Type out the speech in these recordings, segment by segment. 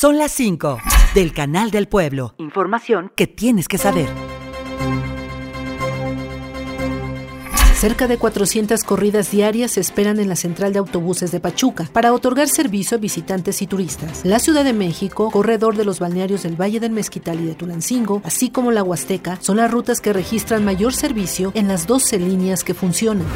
Son las 5 del Canal del Pueblo. Información que tienes que saber. Cerca de 400 corridas diarias se esperan en la central de autobuses de Pachuca para otorgar servicio a visitantes y turistas. La Ciudad de México, corredor de los balnearios del Valle del Mezquital y de Tulancingo, así como la Huasteca, son las rutas que registran mayor servicio en las 12 líneas que funcionan.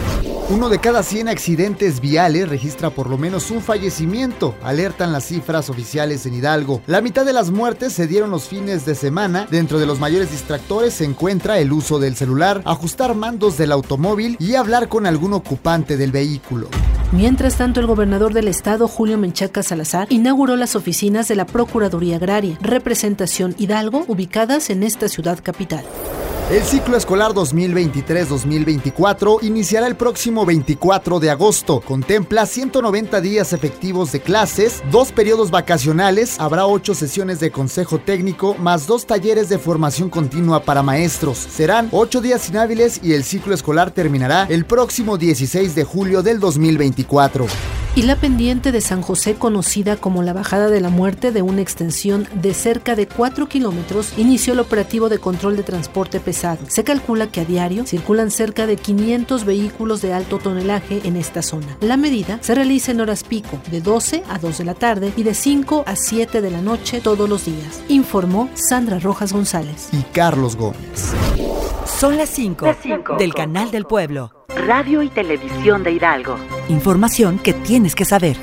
Uno de cada 100 accidentes viales registra por lo menos un fallecimiento, alertan las cifras oficiales en Hidalgo. La mitad de las muertes se dieron los fines de semana. Dentro de los mayores distractores se encuentra el uso del celular, ajustar mandos del automóvil y hablar con algún ocupante del vehículo. Mientras tanto, el gobernador del estado, Julio Menchaca Salazar, inauguró las oficinas de la Procuraduría Agraria, representación Hidalgo, ubicadas en esta ciudad capital. El ciclo escolar 2023-2024 iniciará el próximo 24 de agosto. Contempla 190 días efectivos de clases, dos periodos vacacionales, habrá ocho sesiones de consejo técnico, más dos talleres de formación continua para maestros. Serán ocho días inhábiles y el ciclo escolar terminará el próximo 16 de julio del 2024 y la pendiente de San José, conocida como la Bajada de la Muerte, de una extensión de cerca de 4 kilómetros, inició el operativo de control de transporte pesado. Se calcula que a diario circulan cerca de 500 vehículos de alto tonelaje en esta zona. La medida se realiza en horas pico, de 12 a 2 de la tarde y de 5 a 7 de la noche todos los días, informó Sandra Rojas González. Y Carlos Gómez. Son las 5 del Canal del Pueblo. Radio y Televisión de Hidalgo. Información que tienes que saber.